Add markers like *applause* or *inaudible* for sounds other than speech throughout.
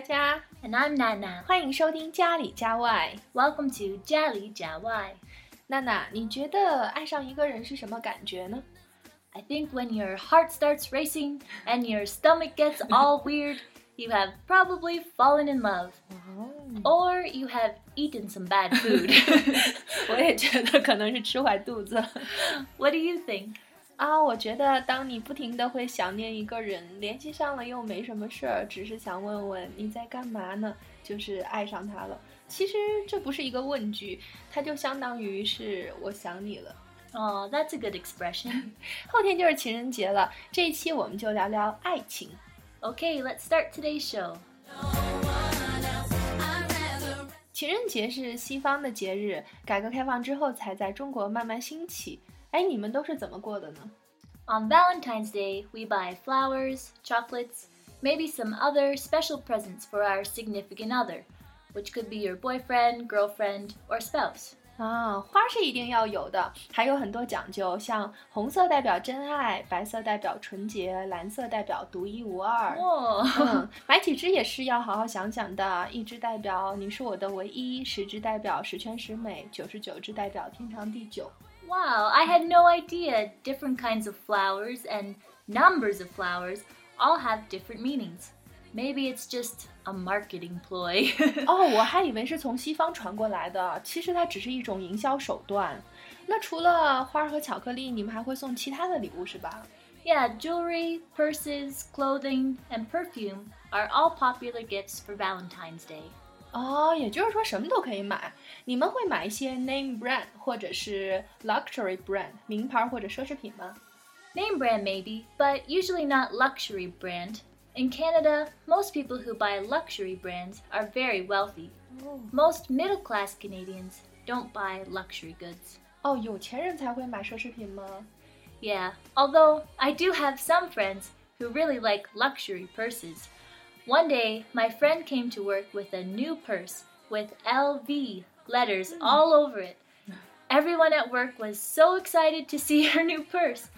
佳，and I'm Nana，欢迎收听家里家外。 Welcome to 家里家外。娜娜，你觉得爱上一个人是什么感觉呢？ I think when your heart starts racing and your stomach gets all *laughs* weird, you have probably fallen in love. Or you have eaten some bad food. *laughs* 我也觉得可能是吃坏肚子 what do you think? 啊。我觉得当你不停的会想念一个人，联系上了又没什么事儿，只是想问问你在干嘛呢，就是爱上他了。其实这不是一个问句，它就相当于是我想你了。Oh, that's a good expression. *laughs* 后天就是情人节了，这一期我们就聊聊爱情。Okay, let's start today's show. 情人节是西方的节日，改革开放之后才在中国慢慢兴起。哎，你们都是怎么过的呢？ On Valentine's Day, we buy flowers, chocolates, maybe some other special presents for our significant other, which could be your boyfriend, girlfriend, or spouse. 啊，花是一定要有的，还有很多讲究，像红色代表真爱，白色代表纯洁，蓝色代表独一无二。 Whoa. 嗯，买几支也是要好好想想的，一支代表你是我的唯一，十支代表十全十美，九十九支代表天长地久。 *laughs* wow, I had no idea different kinds of flowers and numbers of flowers all have different meanings. Maybe it's just a marketing ploy. *laughs* 哦，我还以为是从西方传过来的，其实它只是一种营销手段。那除了花儿和巧克力，你们还会送其他的礼物是吧？ yeah, jewelry, purses, clothing, and perfume are all popular gifts for Valentine's Day. 哦，也就是说什么都可以买。你们会买一些 name brand 或者是 luxury brand 名牌或者奢侈品吗？ Name brand maybe, but usually not luxury brand. In Canada, most people who buy luxury brands are very wealthy. Most middle class Canadians don't buy luxury goods. 哦，有钱人才会买奢侈品吗？ Yeah, although I do have some friends who really like luxury purses. One day, my friend came to work with a new purse with LV letters all over it. Everyone at work was so excited to see *laughs* her new purse.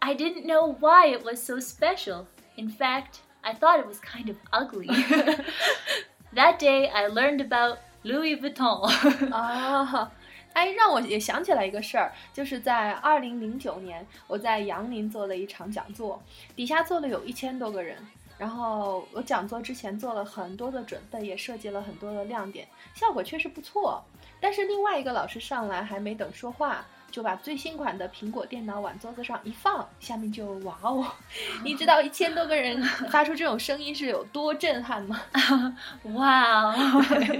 I didn't know why it was so special. In fact, I thought it was kind of ugly. *laughs* that day, I learned about Louis Vuitton. *laughs* 啊，哎，让我也想起来一个事儿，就是在二零零九年，我在杨林做了一场讲座，底下坐了有一千多个人。 然后我讲座之前做了很多的准备，也设计了很多的亮点，效果确实不错。但是另外一个老师上来还没等说话，就把最新款的苹果电脑往桌子上一放，下面就哇哦！*laughs* 你知道一千多个人发出这种声音是有多震撼吗？*laughs* 哇哦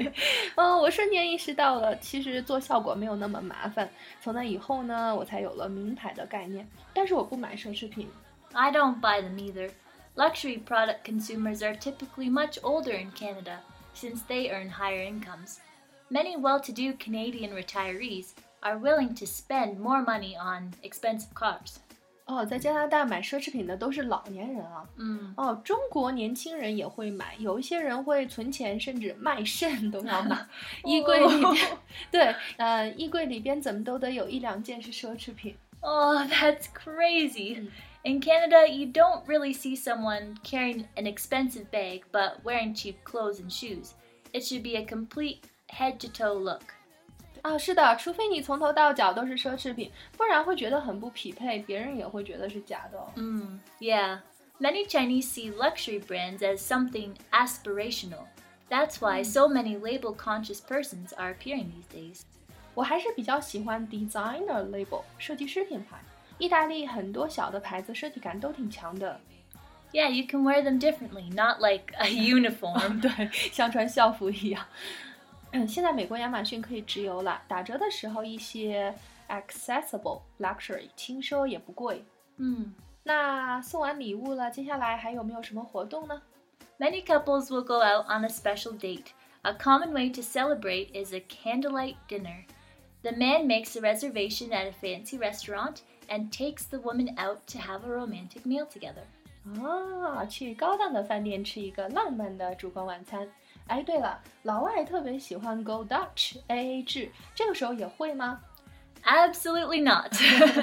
*laughs* 嗯，我瞬间意识到了，其实做效果没有那么麻烦。从那以后呢，我才有了名牌的概念。但是我不买奢侈品。I don't buy them either. Luxury product consumers are typically much older in Canada since they earn higher incomes. Many well to do Canadian retirees are willing to spend more money on expensive cars. 哦，在加拿大买奢侈品的都是老年人啊。 Mm. 哦，中国年轻人也会买，有一些人会存钱，甚至卖肾都要买。衣柜里边，对，呃，衣柜里边怎么都得有一两件是奢侈品。 Oh, that's *laughs* crazy. In Canada, you don't really see someone carrying an expensive bag but wearing cheap clothes and shoes. It should be a complete head to toe look. 啊，是的，除非你从头到脚都是奢侈品，不然会觉得很不匹配，别人也会觉得是假的哦。 Mm, yeah. Many Chinese see luxury brands as something aspirational. That's why so many label conscious persons are appearing these days. 我还是比较喜欢 designer label 设计师品牌。 意大利很多小的牌子设计感都挺强的， Yeah, you can wear them differently, not like a uniform. *laughs* 对，*laughs* 像穿校服一样。嗯，现在美国亚马逊可以直邮了，打折的时候一些 accessible luxury 轻奢也不贵。 Hmm. 那送完礼物了，接下来还有没有什么活动呢？ Many couples will go out on a special date. A common way to celebrate is a candlelight dinner. The man makes a reservation at a fancy restaurant and takes the woman out to have a romantic meal together. 啊，去高档的饭店吃一个浪漫的烛光晚餐。哎，对了，老外特别喜欢 Go Dutch A A 制，这个时候也会吗？ Absolutely not.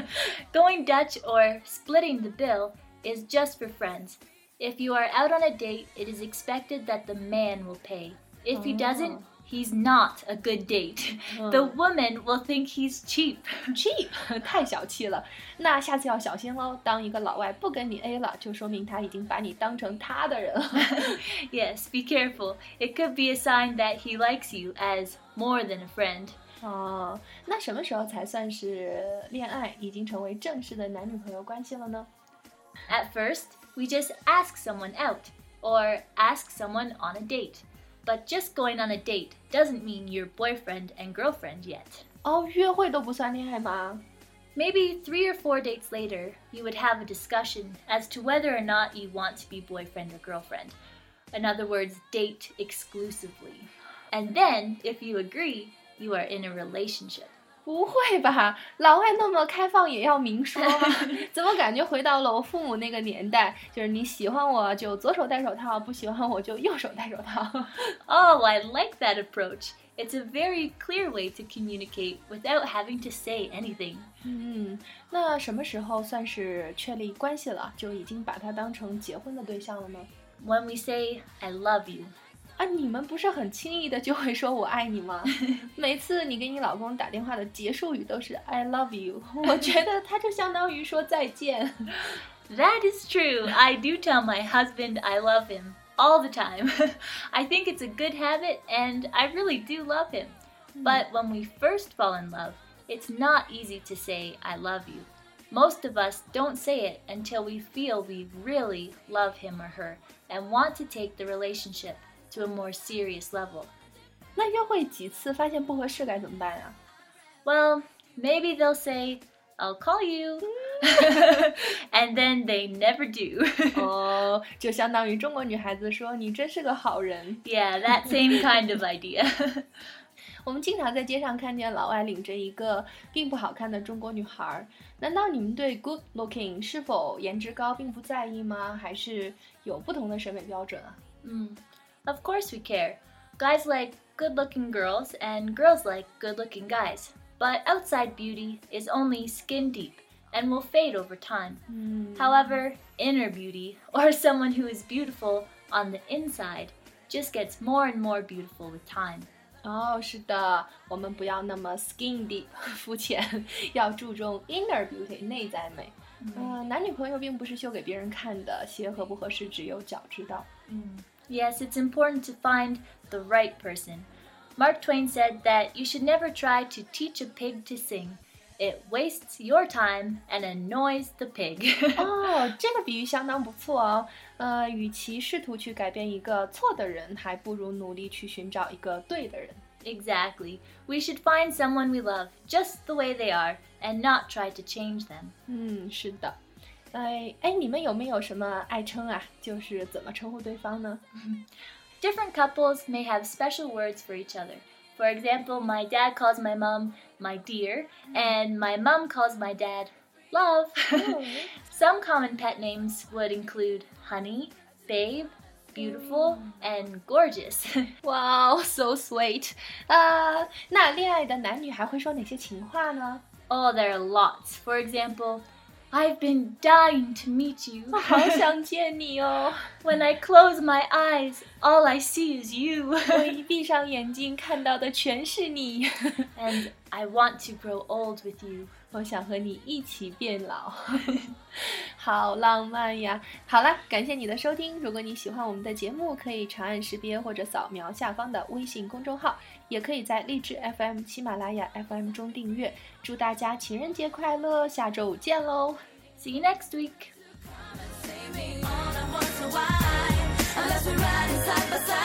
*laughs* Going Dutch or splitting the bill is just for friends. If you are out on a date, it is expected that the man will pay. If he doesn't, Oh. he's not a good date. The woman will think he's cheap. cheap，太小气了。那下次要小心喽。当一个老外不跟你 A *laughs* 了，就说明他已经把你当成他的人了。 yes, *laughs* be careful. It could be a sign that he likes you as more than a friend. 哦，那什么时候才算是恋爱，已经成为正式的男女朋友关系了呢？ At first, we just ask someone out or ask someone on a date. But just going on a date doesn't mean you're boyfriend and girlfriend yet. 哦，约会都不算恋爱吗？ Maybe three or four dates later, you would have a discussion as to whether or not you want to be boyfriend or girlfriend. In other words, date exclusively. And then, if you agree, you are in a relationship. 不会吧，老外那么开放也要明说吗？怎么感觉回到了我父母那个年代？就是你喜欢我就左手戴手套，不喜欢我就右手戴手套。Oh, I like that approach. It's a very clear way to communicate without having to say anything. 嗯，那什么时候算是确立关系了？就已经把它当成结婚的对象了呢？When we say, I love you. 啊，你们不是很轻易的就会说我爱你吗？每次你给你老公打电话的结束语都是 *laughs* I love you，我觉得他就相当于说再见。 That is *laughs* true. I do tell my husband I love him all the time. *laughs* I think it's a good habit and I really do love him. But when we first fall in love, it's not easy to say I love you. Most of us don't say it until we feel we really love him or her and want to take the relationship to a more serious level. 那约会几次发现不合适该怎么办呀、 Well, maybe they'll say, I'll call you. *laughs* and then they never do. *laughs* 哦，*laughs* 就相当于中国女孩子说你真是个好人。 yeah, that same kind of idea. 我们经常在街上看见老外领着一个并不好看的中国女孩儿，难道你们对 good looking 是否颜值高并不在意吗？还是有不同的审美标准啊？ Mm. Of course we care. Guys like good looking girls, and girls like good looking guys. But outside beauty is only skin deep and will fade over time. 嗯 However, inner beauty, *laughs* or someone who is beautiful on the inside, just gets more and more beautiful with time. 哦，是的，我们不要那么 skin deep *laughs* 肤浅，要注重 inner beauty 内在美。嗯、男女朋友并不是秀给别人看的，鞋合不合适只有脚知道。 Yes, it's important to find the right person. Mark Twain said that you should never try to teach a pig to sing. It wastes your time and annoys the pig. *laughs* 哦，这个比喻相当不错哦。呃，与其试图去改变一个错的人，还不如努力去寻找一个对的人。 exactly. We should find someone we love just the way they are and not try to change them. 嗯，是的。 哎哎，你们有没有什么爱称啊？就是怎么称呼对方呢？ Different *laughs* couples may have special words for each other. For example, my dad calls my mom my dear, and my mom calls my dad love. *laughs* Some common pet names would include honey, babe, beautiful, and gorgeous. *laughs* 哇哦，so sweet！啊、那恋爱的男女还会说哪些情话呢？ oh, there are lots. For example, I've been dying to meet you. 我*laughs* 好想见你哦！ when I close my eyes, all I see is you. 我一闭上眼睛看到的全是你， and I want to grow old with you. 我想和你一起变老，好浪漫呀！好了，感谢你的收听。如果你喜欢我们的节目，可以长按识别或者扫描下方的微信公众号，也可以在荔枝 FM、喜马拉雅 FM 中订阅。祝大家情人节快乐！下周五见喽！ See you next week. side by side.